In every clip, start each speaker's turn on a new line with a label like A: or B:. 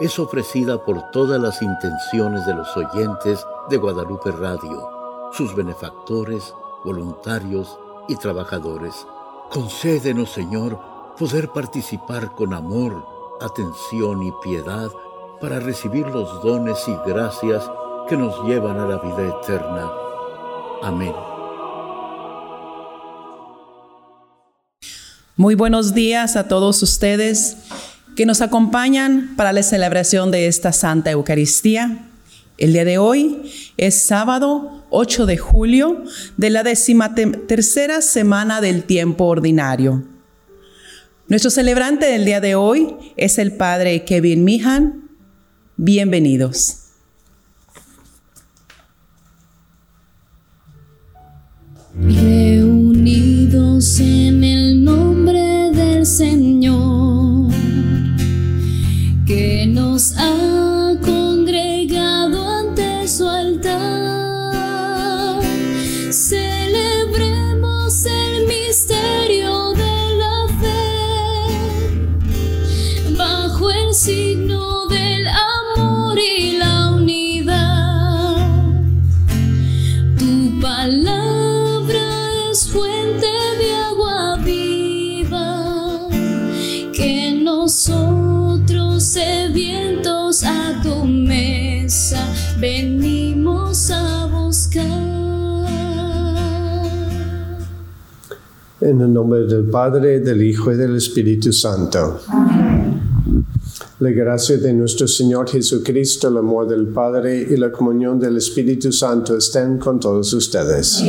A: es ofrecida por todas las intenciones de los oyentes de Guadalupe Radio, sus benefactores, voluntarios y trabajadores. Concédenos, Señor, poder participar con amor, atención y piedad para recibir los dones y gracias que nos llevan a la vida eterna. Amén.
B: Muy buenos días a todos ustedes que nos acompañan para la celebración de esta Santa Eucaristía. El día de hoy es sábado 8 de julio de la tercera semana del tiempo ordinario. Nuestro celebrante del día de hoy es el Padre Kevin Mihan. Bienvenidos.
C: Reunidos en el nombre del Señor que
D: En el nombre del Padre, del Hijo y del Espíritu Santo. La gracia de nuestro Señor Jesucristo, el amor del Padre y la comunión del Espíritu Santo estén con todos ustedes.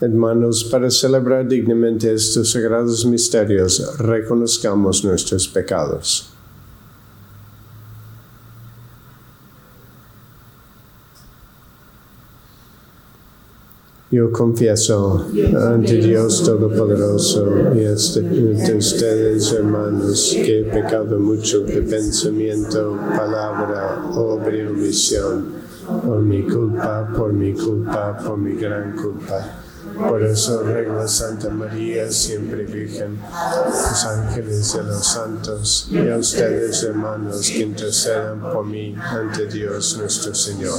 D: Hermanos, para celebrar dignamente estos sagrados misterios, reconozcamos nuestros pecados. Yo confieso ante Dios Todopoderoso y ante ustedes, hermanos, que he pecado mucho de pensamiento, palabra, obra y omisión, por mi culpa, por mi culpa, por mi gran culpa. Por eso ruego Santa María, siempre Virgen, los ángeles y los santos, y a ustedes, hermanos, que intercedan por mí ante Dios nuestro Señor.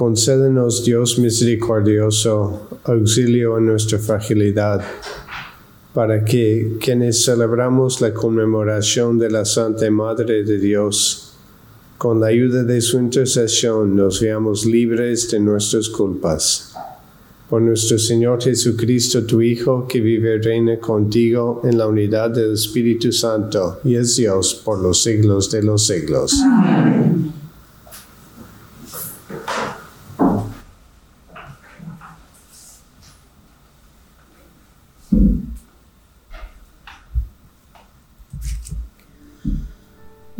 D: Concédenos, Dios misericordioso, auxilio en nuestra fragilidad, para que quienes celebramos la conmemoración de la Santa Madre de Dios, con la ayuda de su intercesión nos veamos libres de nuestras culpas. Por nuestro Señor Jesucristo, tu Hijo, que vive y reina contigo en la unidad del Espíritu Santo, y es Dios por los siglos de los siglos.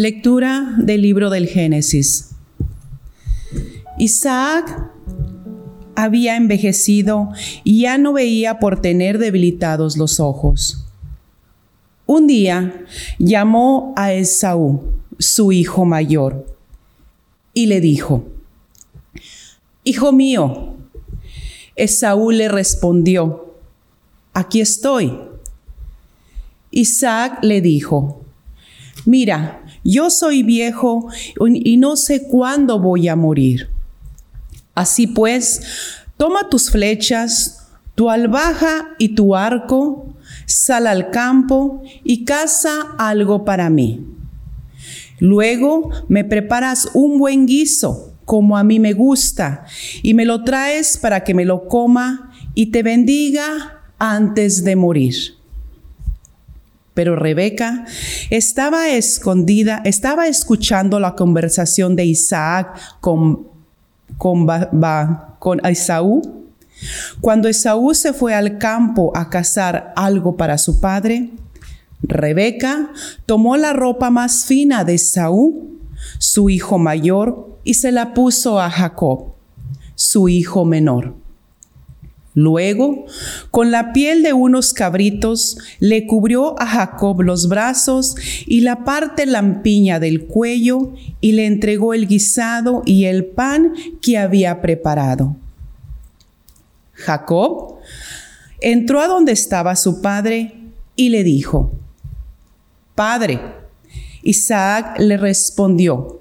B: Lectura del libro del Génesis. Isaac había envejecido y ya no veía por tener debilitados los ojos. Un día llamó a Esaú, su hijo mayor, y le dijo, Hijo mío, Esaú le respondió, Aquí estoy. Isaac le dijo, Mira, yo soy viejo y no sé cuándo voy a morir. Así pues, toma tus flechas, tu albaja y tu arco, sal al campo y caza algo para mí. Luego me preparas un buen guiso, como a mí me gusta, y me lo traes para que me lo coma y te bendiga antes de morir. Pero Rebeca estaba escondida, estaba escuchando la conversación de Isaac con, con, con Esaú. Cuando Esaú se fue al campo a cazar algo para su padre, Rebeca tomó la ropa más fina de Esaú, su hijo mayor, y se la puso a Jacob, su hijo menor. Luego, con la piel de unos cabritos, le cubrió a Jacob los brazos y la parte lampiña del cuello y le entregó el guisado y el pan que había preparado. Jacob entró a donde estaba su padre y le dijo, Padre, Isaac le respondió,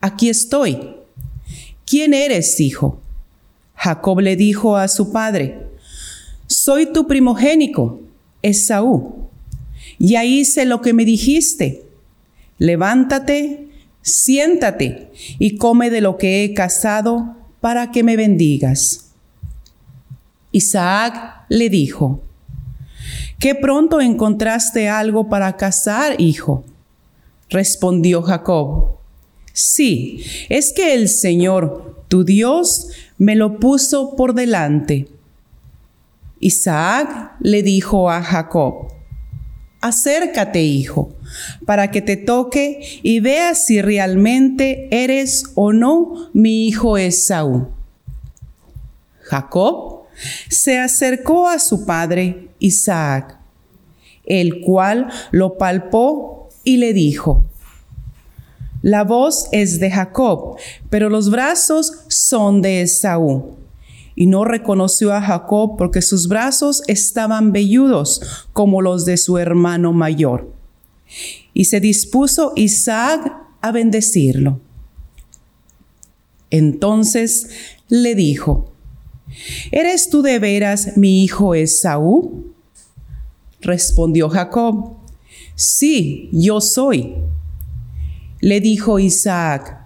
B: aquí estoy. ¿Quién eres, hijo? Jacob le dijo a su padre, soy tu primogénico, Esaú. Ya hice lo que me dijiste. Levántate, siéntate y come de lo que he cazado para que me bendigas. Isaac le dijo, ¿qué pronto encontraste algo para cazar, hijo? Respondió Jacob, sí, es que el Señor, tu Dios, me lo puso por delante. Isaac le dijo a Jacob, acércate, hijo, para que te toque y veas si realmente eres o no mi hijo Esaú. Jacob se acercó a su padre Isaac, el cual lo palpó y le dijo, la voz es de Jacob, pero los brazos son de Esaú. Y no reconoció a Jacob porque sus brazos estaban velludos como los de su hermano mayor. Y se dispuso Isaac a bendecirlo. Entonces le dijo, ¿Eres tú de veras mi hijo Esaú? Respondió Jacob, sí, yo soy. Le dijo Isaac,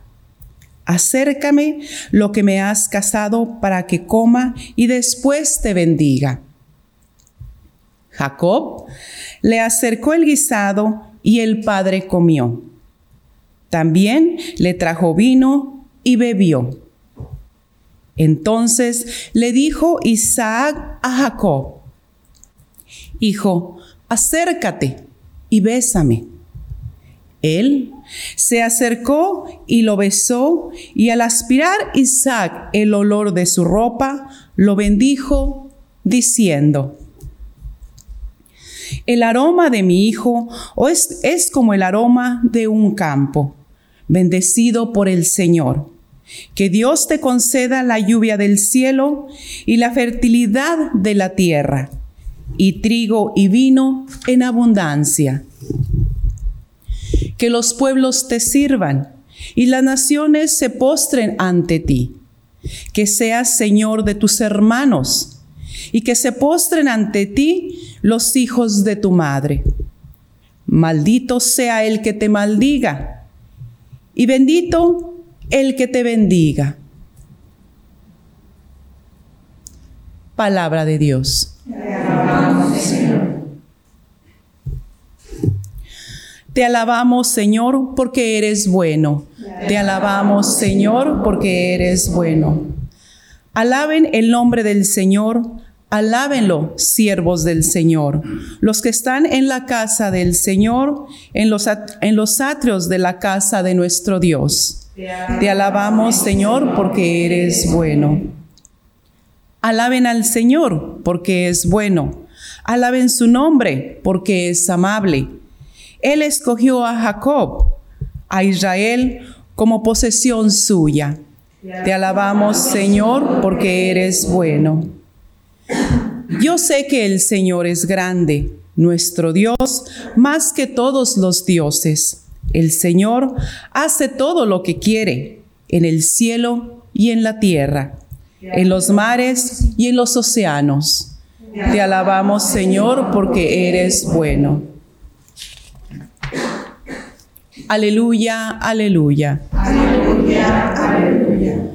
B: acércame lo que me has casado para que coma y después te bendiga. Jacob le acercó el guisado y el padre comió. También le trajo vino y bebió. Entonces le dijo Isaac a Jacob, Hijo, acércate y bésame. Él se acercó y lo besó, y al aspirar Isaac el olor de su ropa, lo bendijo, diciendo, El aroma de mi hijo es, es como el aroma de un campo, bendecido por el Señor. Que Dios te conceda la lluvia del cielo y la fertilidad de la tierra, y trigo y vino en abundancia que los pueblos te sirvan y las naciones se postren ante ti. Que seas Señor de tus hermanos y que se postren ante ti los hijos de tu madre. Maldito sea el que te maldiga y bendito el que te bendiga. Palabra de Dios. Te alabamos, Señor, porque eres bueno. Te alabamos, Señor, porque eres bueno. Alaben el nombre del Señor. Alábenlo, siervos del Señor, los que están en la casa del Señor, en los, en los atrios de la casa de nuestro Dios. Te alabamos, Señor, porque eres bueno. Alaben al Señor, porque es bueno. Alaben su nombre, porque es amable él escogió a Jacob, a Israel, como posesión suya. Te alabamos, Señor, porque eres bueno. Yo sé que el Señor es grande, nuestro Dios, más que todos los dioses. El Señor hace todo lo que quiere, en el cielo y en la tierra, en los mares y en los océanos. Te alabamos, Señor, porque eres bueno. Aleluya, aleluya.
E: Aleluya, aleluya.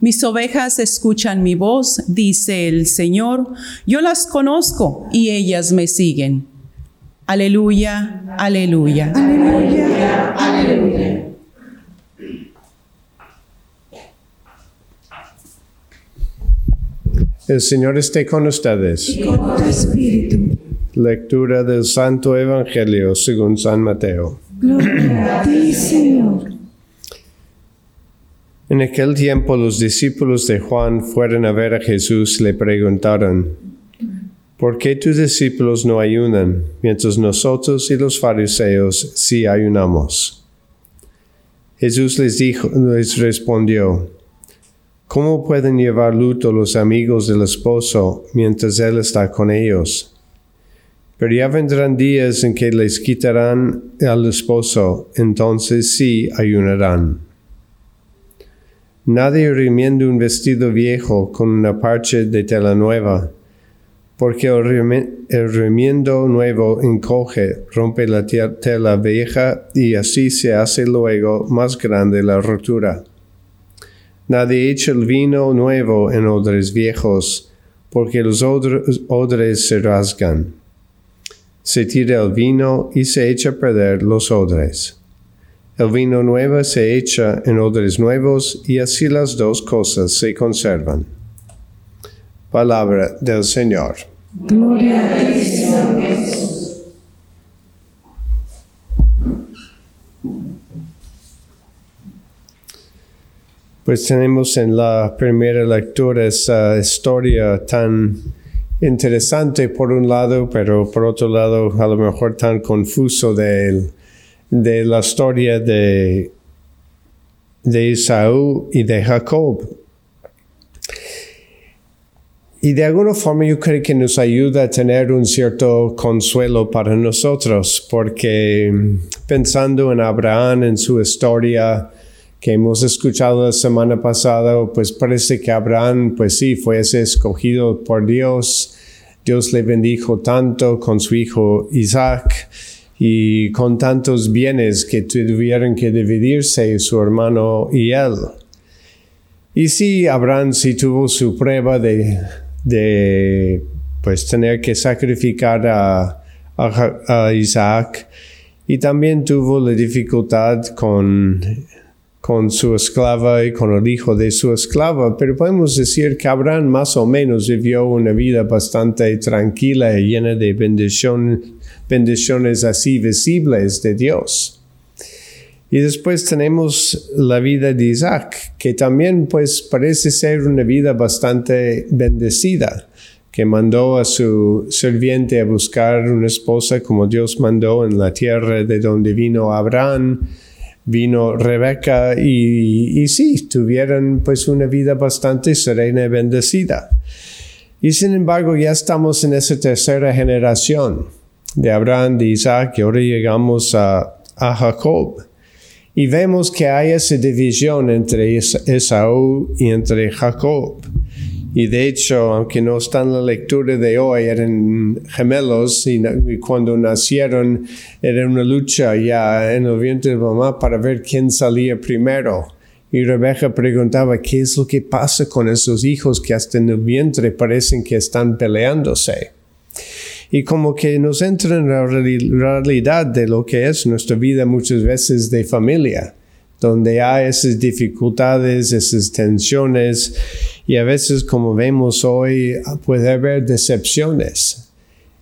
B: Mis ovejas escuchan mi voz, dice el Señor. Yo las conozco y ellas me siguen. Aleluya, aleluya.
E: Aleluya, aleluya.
D: El Señor esté con ustedes.
E: Y con tu espíritu.
D: Lectura del Santo Evangelio según San Mateo. En aquel tiempo los discípulos de Juan fueron a ver a Jesús le preguntaron, ¿por qué tus discípulos no ayunan, mientras nosotros y los fariseos sí ayunamos? Jesús les dijo, les respondió, ¿cómo pueden llevar luto los amigos del esposo mientras él está con ellos? Pero ya vendrán días en que les quitarán al esposo, entonces sí ayunarán. Nadie remienda un vestido viejo con una parche de tela nueva, porque el, remi- el remiendo nuevo encoge, rompe la te- tela vieja y así se hace luego más grande la rotura. Nadie echa el vino nuevo en odres viejos, porque los odres se rasgan. Se tira el vino y se echa a perder los odres. El vino nuevo se echa en odres nuevos y así las dos cosas se conservan. Palabra del Señor.
E: Gloria a ti, Señor Jesús.
D: Pues tenemos en la primera lectura esa historia tan interesante por un lado, pero por otro lado a lo mejor tan confuso de, la historia de, de Esaú y de Jacob. Y de alguna forma yo creo que nos ayuda a tener un cierto consuelo para nosotros, porque pensando en Abraham, en su historia que hemos escuchado la semana pasada, pues parece que Abraham, pues sí, fue escogido por Dios. Dios le bendijo tanto con su hijo Isaac y con tantos bienes que tuvieron que dividirse su hermano y él. Y sí, Abraham sí tuvo su prueba de, de pues tener que sacrificar a Isaac y también tuvo la dificultad con, con su esclava y con el hijo de su esclava, pero podemos decir que Abraham más o menos vivió una vida bastante tranquila y llena de bendiciones así visibles de Dios. Y después tenemos la vida de Isaac, que también pues parece ser una vida bastante bendecida, que mandó a su sirviente a buscar una esposa como Dios mandó en la tierra de donde vino Abraham, vino Rebeca y, y sí, tuvieron pues una vida bastante serena y bendecida. Y sin embargo ya estamos en esa tercera generación de Abraham, de Isaac y ahora llegamos a, a Jacob. Y vemos que hay esa división entre Esaú y entre Jacob. Y de hecho, aunque no está en la lectura de hoy, eran gemelos y, cuando nacieron era una lucha ya en el vientre de mamá para ver quién salía primero. Y Rebeca preguntaba, ¿qué es lo que pasa con esos hijos que hasta en el vientre parecen que están peleándose? y como que nos entra en la realidad de lo que es nuestra vida muchas veces de familia, donde hay esas dificultades, esas tensiones y a veces como vemos hoy puede haber decepciones.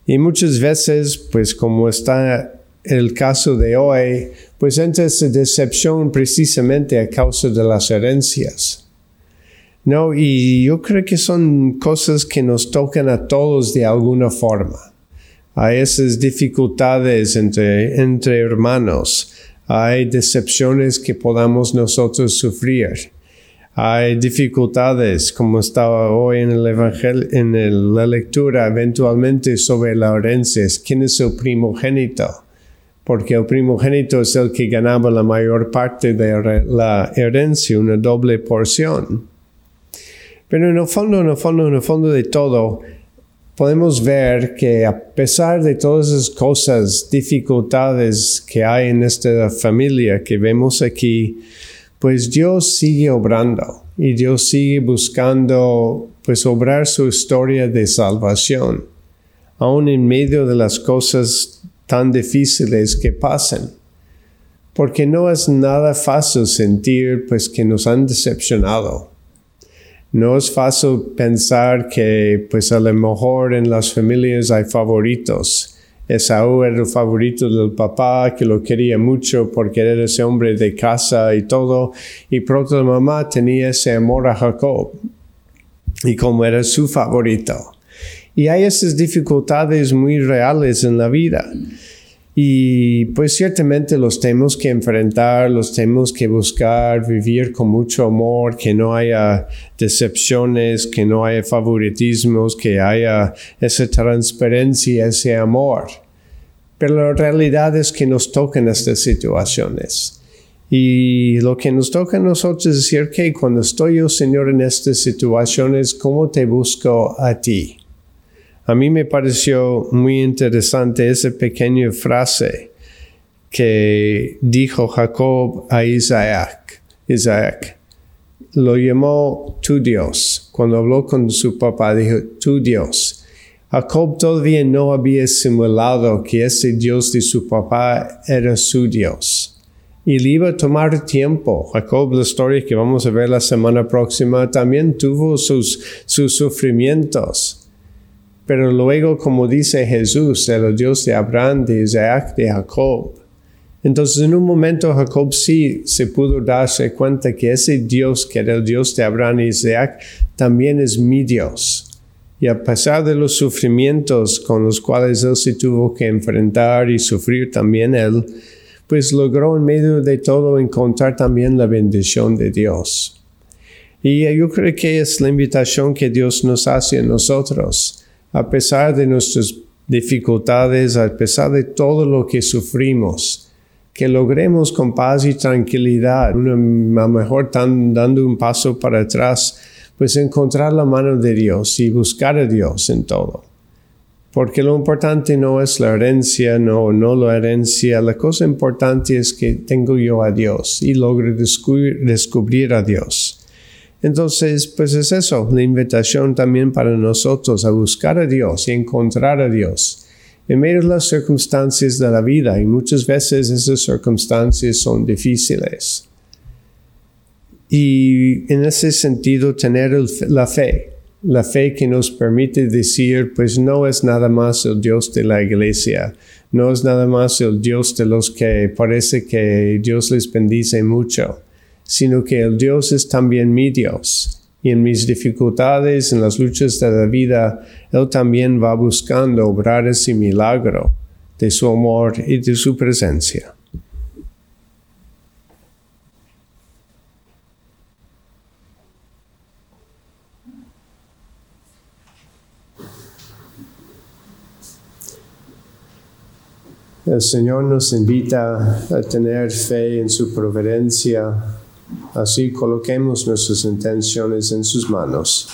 D: Y muchas veces, pues como está el caso de hoy, pues entra esa decepción precisamente a causa de las herencias. No, y yo creo que son cosas que nos tocan a todos de alguna forma hay esas dificultades entre, entre hermanos, hay decepciones que podamos nosotros sufrir, hay dificultades, como estaba hoy en el Evangelio, en la lectura, eventualmente sobre la herencia, quién es el primogénito, porque el primogénito es el que ganaba la mayor parte de la herencia, una doble porción. Pero en el fondo, en el fondo, en el fondo de todo, podemos ver que a pesar de todas esas cosas, dificultades que hay en esta familia que vemos aquí, pues Dios sigue obrando y Dios sigue buscando pues obrar su historia de salvación, aun en medio de las cosas tan difíciles que pasan. Porque no es nada fácil sentir pues que nos han decepcionado no es fácil pensar que pues a lo mejor en las familias hay favoritos. Esaú era el favorito del papá que lo quería mucho porque era ese hombre de casa y todo. Y pronto la mamá tenía ese amor a Jacob y como era su favorito. Y hay esas dificultades muy reales en la vida. Y pues ciertamente los tenemos que enfrentar, los tenemos que buscar, vivir con mucho amor, que no haya decepciones, que no haya favoritismos, que haya esa transparencia, ese amor. Pero la realidad es que nos tocan estas situaciones. Y lo que nos toca a nosotros es decir que cuando estoy yo, Señor, en estas situaciones, ¿cómo te busco a ti? A mí me pareció muy interesante esa pequeña frase que dijo Jacob a Isaac. Isaac lo llamó tu Dios. Cuando habló con su papá, dijo tu Dios. Jacob todavía no había simulado que ese Dios de su papá era su Dios. Y le iba a tomar tiempo. Jacob, la historia que vamos a ver la semana próxima, también tuvo sus, sus sufrimientos. Pero luego, como dice Jesús, el Dios de Abraham, de Isaac, de Jacob. Entonces, en un momento, Jacob sí se pudo darse cuenta que ese Dios, que era el Dios de Abraham y Isaac, también es mi Dios. Y a pesar de los sufrimientos con los cuales él se tuvo que enfrentar y sufrir también él, pues logró en medio de todo encontrar también la bendición de Dios. Y yo creo que es la invitación que Dios nos hace a nosotros a pesar de nuestras dificultades, a pesar de todo lo que sufrimos, que logremos con paz y tranquilidad, a lo mejor tan, dando un paso para atrás, pues encontrar la mano de Dios y buscar a Dios en todo. Porque lo importante no es la herencia, no, no la herencia, la cosa importante es que tengo yo a Dios y logro descubrir a Dios. Entonces, pues es eso, la invitación también para nosotros a buscar a Dios y encontrar a Dios en medio de las circunstancias de la vida y muchas veces esas circunstancias son difíciles. Y en ese sentido tener la fe, la fe que nos permite decir, pues no es nada más el Dios de la iglesia, no es nada más el Dios de los que parece que Dios les bendice mucho sino que el Dios es también mi Dios. Y en mis dificultades, en las luchas de la vida, Él también va buscando obrar ese milagro de su amor y de su presencia. El Señor nos invita a tener fe en su providencia Así coloquemos nuestras intenciones en sus manos.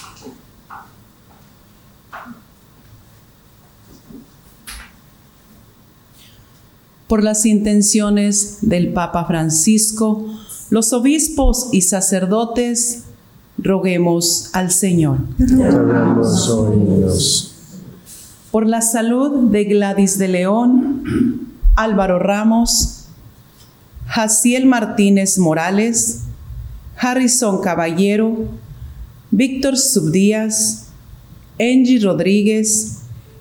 B: Por las intenciones del Papa Francisco, los obispos y sacerdotes, roguemos al Señor. Por la salud de Gladys de León, Álvaro Ramos, Jaciel Martínez Morales, Harrison Caballero, Víctor Subdías, Angie Rodríguez,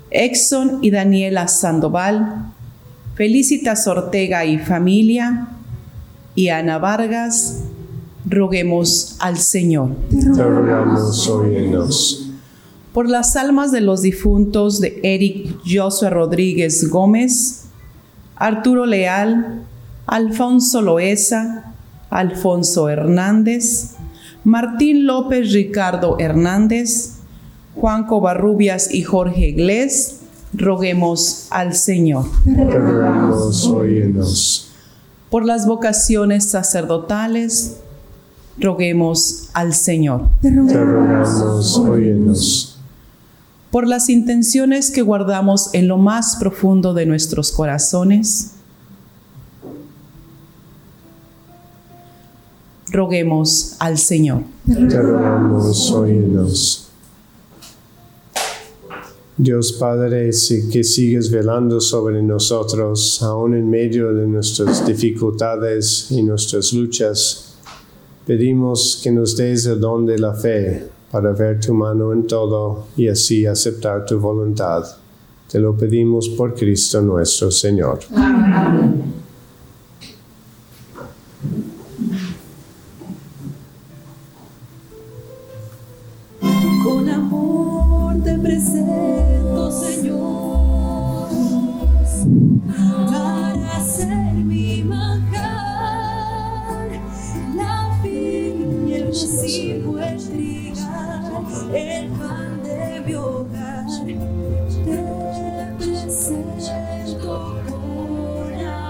B: Exxon y Daniela Sandoval, Felicitas Ortega y familia, y Ana Vargas, roguemos al Señor.
D: Te rogamos,
B: Por las almas de los difuntos de Eric Josué Rodríguez Gómez, Arturo Leal, Alfonso Loesa, Alfonso Hernández, Martín López Ricardo Hernández, Juan Covarrubias y Jorge Iglesias, roguemos al Señor. Por las vocaciones sacerdotales, roguemos al Señor.
D: Te rogamos,
B: por las intenciones que guardamos en lo más profundo de nuestros corazones. Roguemos al Señor.
D: Te rogamos, oídos. Dios Padre, si- que sigues velando sobre nosotros, aún en medio de nuestras dificultades y nuestras luchas, pedimos que nos des el don de la fe para ver tu mano en todo y así aceptar tu voluntad. Te lo pedimos por Cristo nuestro Señor.
C: Con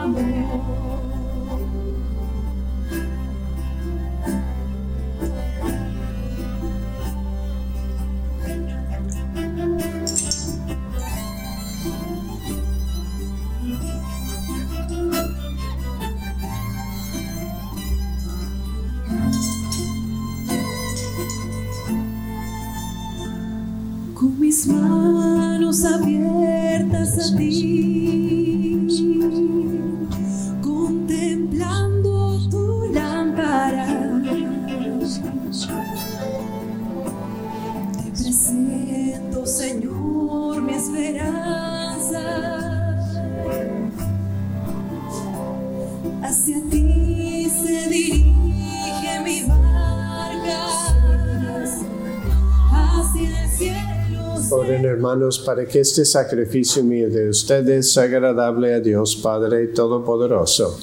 C: amor.
D: Hermanos para que este sacrificio mío de ustedes sea agradable a Dios Padre Todopoderoso.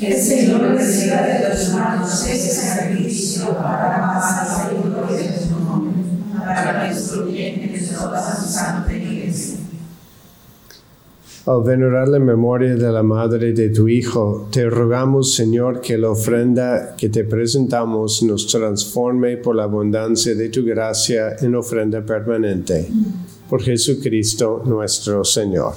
D: Al venerar la memoria de la madre de tu Hijo, te rogamos, Señor, que la ofrenda que te presentamos nos transforme por la abundancia de tu gracia en ofrenda permanente. Por Jesucristo nuestro Señor.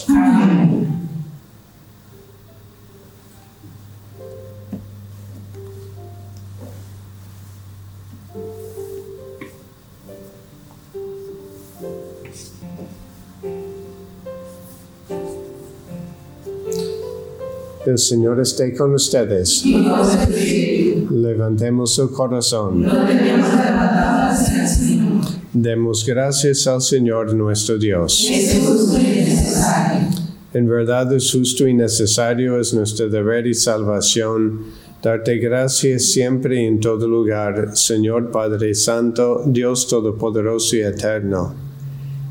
D: El Señor esté con ustedes. Levantemos el corazón. Demos gracias al Señor nuestro Dios. En verdad es justo y necesario, es nuestro deber y salvación, darte gracias siempre y en todo lugar, Señor Padre Santo, Dios Todopoderoso y Eterno,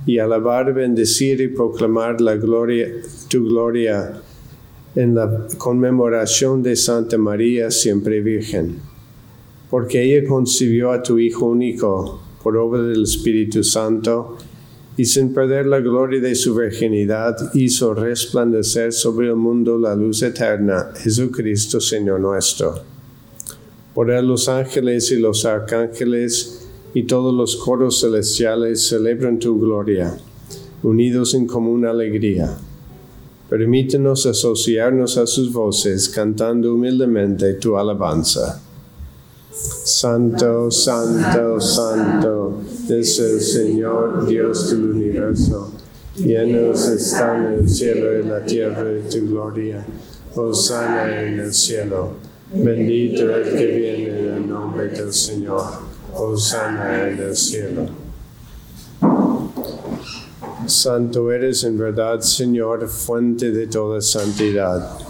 D: y alabar, bendecir y proclamar la gloria, tu gloria en la conmemoración de Santa María, siempre Virgen, porque ella concibió a tu Hijo único por obra del Espíritu Santo, y sin perder la gloria de su virginidad hizo resplandecer sobre el mundo la luz eterna, Jesucristo Señor nuestro. Por él los ángeles y los arcángeles y todos los coros celestiales celebran tu gloria, unidos en común alegría. Permítenos asociarnos a sus voces cantando humildemente tu alabanza. Santo, santo, santo es el Señor Dios del universo. Llenos están el cielo y la tierra de tu gloria. Hosanna en el cielo. Bendito el que viene en el nombre del Señor. Hosanna en el cielo. Santo eres en verdad, Señor, fuente de toda santidad.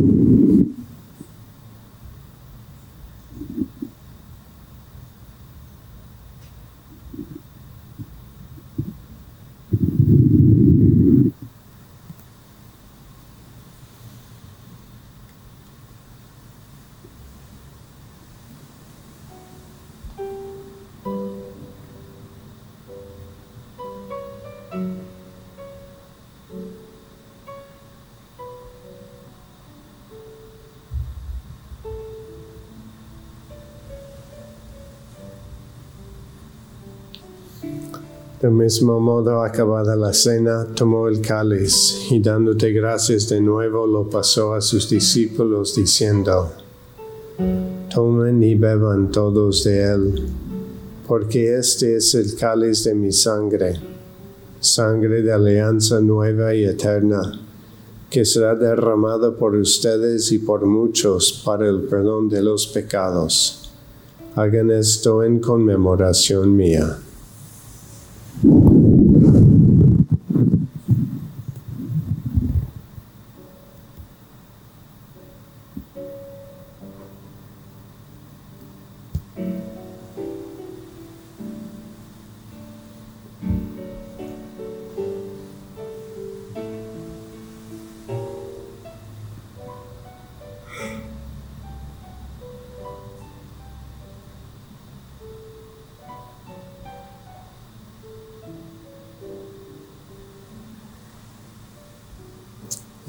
D: Mismo modo, acabada la cena, tomó el cáliz y dándote gracias de nuevo, lo pasó a sus discípulos diciendo, Tomen y beban todos de él, porque este es el cáliz de mi sangre, sangre de alianza nueva y eterna, que será derramada por ustedes y por muchos para el perdón de los pecados. Hagan esto en conmemoración mía.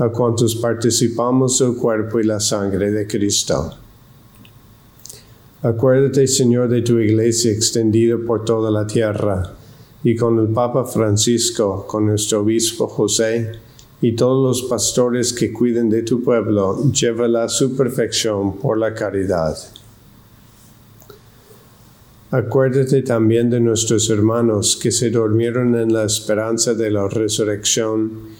D: a cuantos participamos del cuerpo y la sangre de Cristo. Acuérdate, Señor, de tu iglesia extendida por toda la tierra, y con el Papa Francisco, con nuestro obispo José, y todos los pastores que cuiden de tu pueblo, llévala a su perfección por la caridad. Acuérdate también de nuestros hermanos que se durmieron en la esperanza de la resurrección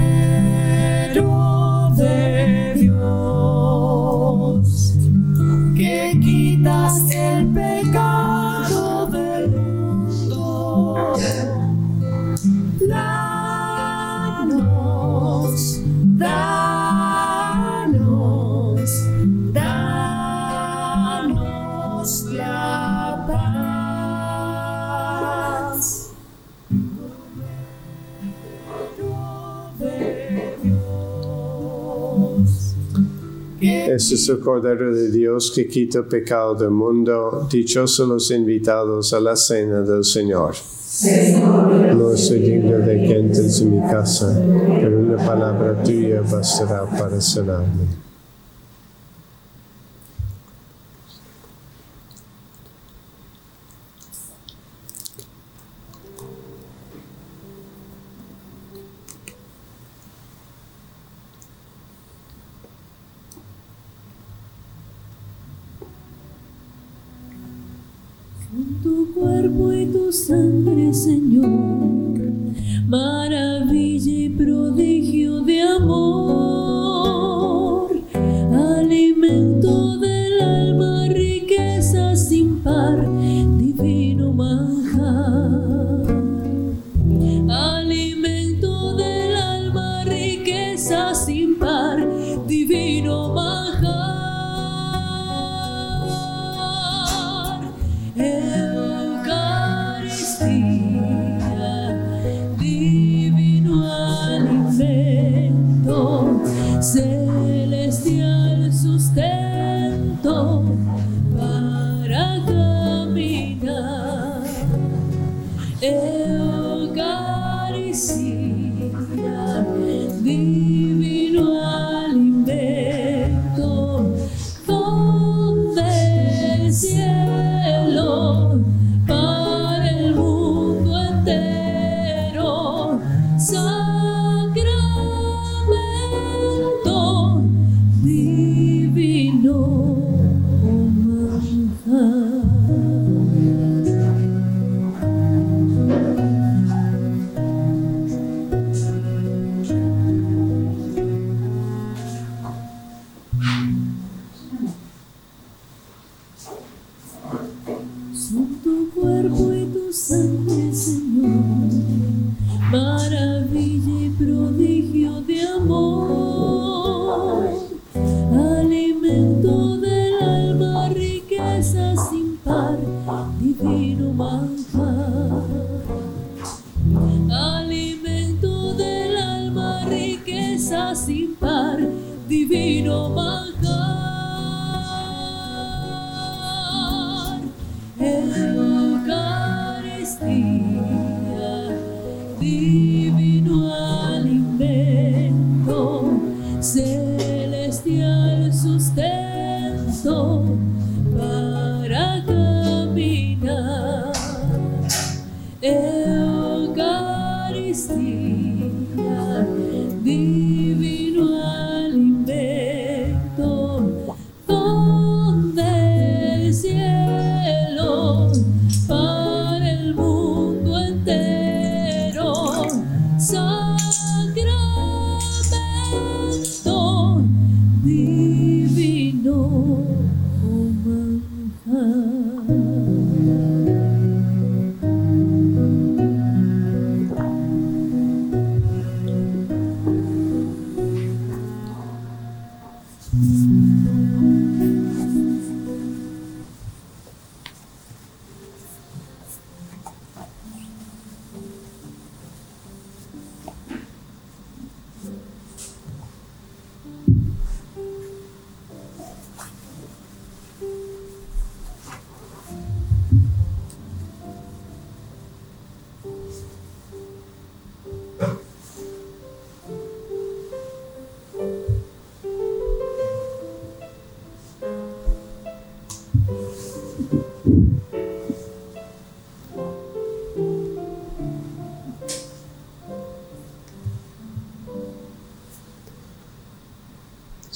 D: Es el Cordero de Dios que quita pecado del mundo. Dichosos los invitados a la cena del Señor. No soy digno de que entres en mi casa, pero una palabra tuya bastará para sanarme.
C: tu cuerpo sangre, Señor, maravilla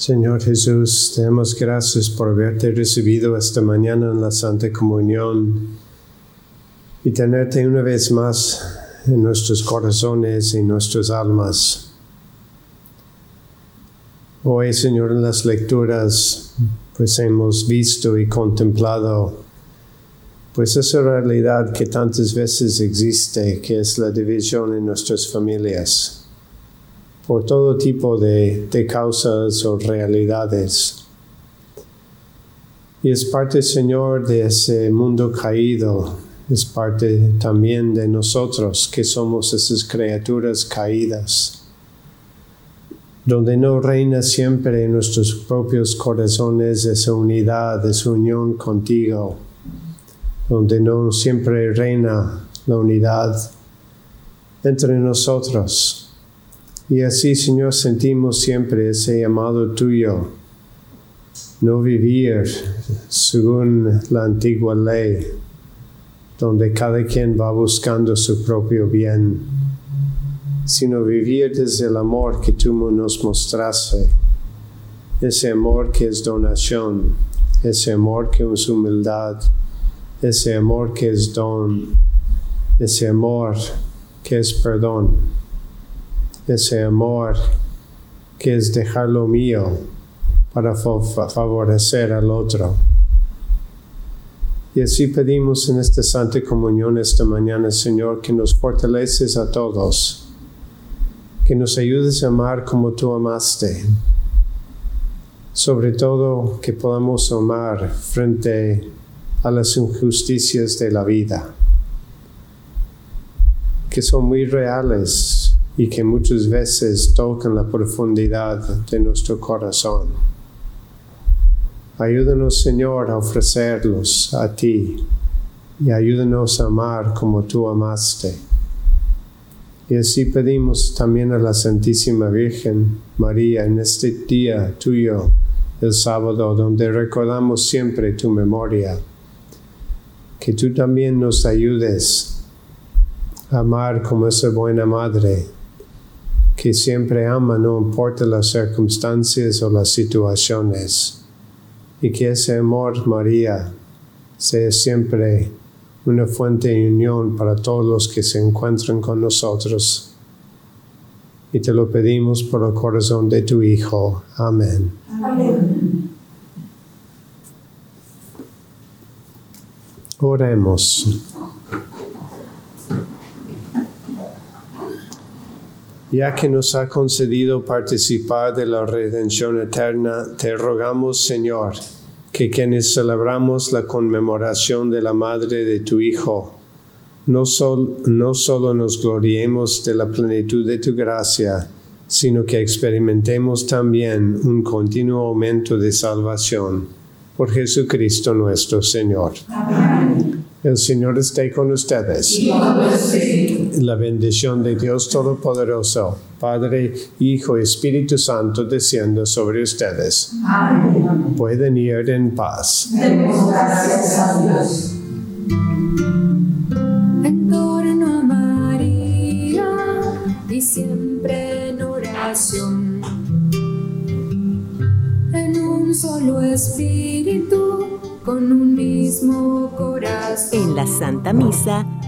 C: Señor
D: Jesús, te damos gracias por haberte recibido esta mañana en la Santa Comunión y tenerte una vez más en nuestros corazones y nuestras almas. Hoy, Señor, en las lecturas, pues hemos visto y contemplado, pues esa realidad que tantas veces existe, que es la división en nuestras familias por todo tipo de, causas o realidades. Y es parte, Señor, de ese mundo caído, es parte también de nosotros que somos esas criaturas caídas. donde no reina siempre en nuestros propios corazones esa unidad, esa unión contigo, donde no siempre reina la unidad entre nosotros. Y así, Señor, sentimos siempre ese llamado tuyo, no vivir según la antigua ley, donde cada quien va buscando su propio bien, sino vivir desde el amor que tú nos mostraste, ese amor que es donación, ese amor que es humildad, ese amor que es don, ese amor que es perdón, ese amor que es dejar lo mío para favorecer al otro. Y así pedimos en esta Santa Comunión esta mañana, Señor, que nos fortaleces a todos, que nos ayudes a amar como tú amaste, sobre todo que podamos amar frente a las injusticias de la vida que son muy reales y que muchas veces tocan la profundidad de nuestro corazón. Ayúdanos, Señor, a ofrecerlos a ti y ayúdanos a amar como tú amaste. Y así pedimos también a la Santísima Virgen María en este día tuyo, el sábado, donde recordamos siempre tu memoria, que tú también nos ayudes amar como esa buena madre que siempre ama no importa las circunstancias o las situaciones. Y que ese amor, María, sea siempre una fuente de unión para todos los que se encuentran con nosotros. Y te lo pedimos por el corazón de tu Hijo. Amén. Amén. Oremos. Ya que nos ha concedido participar de la redención eterna, te rogamos, Señor, que quienes celebramos la conmemoración de la Madre de tu Hijo, no, no solo nos gloriemos de la plenitud de tu gracia, sino que experimentemos también un continuo aumento de salvación. Por Jesucristo nuestro Señor. Amén. El Señor esté con ustedes. La bendición de Dios Todopoderoso, Padre, Hijo y Espíritu Santo, descienda sobre ustedes. Amén. Pueden ir en paz.
F: Demos gracias a Dios. En torno a María y siempre en oración. En un solo espíritu con un mismo corazón.
G: En la Santa Misa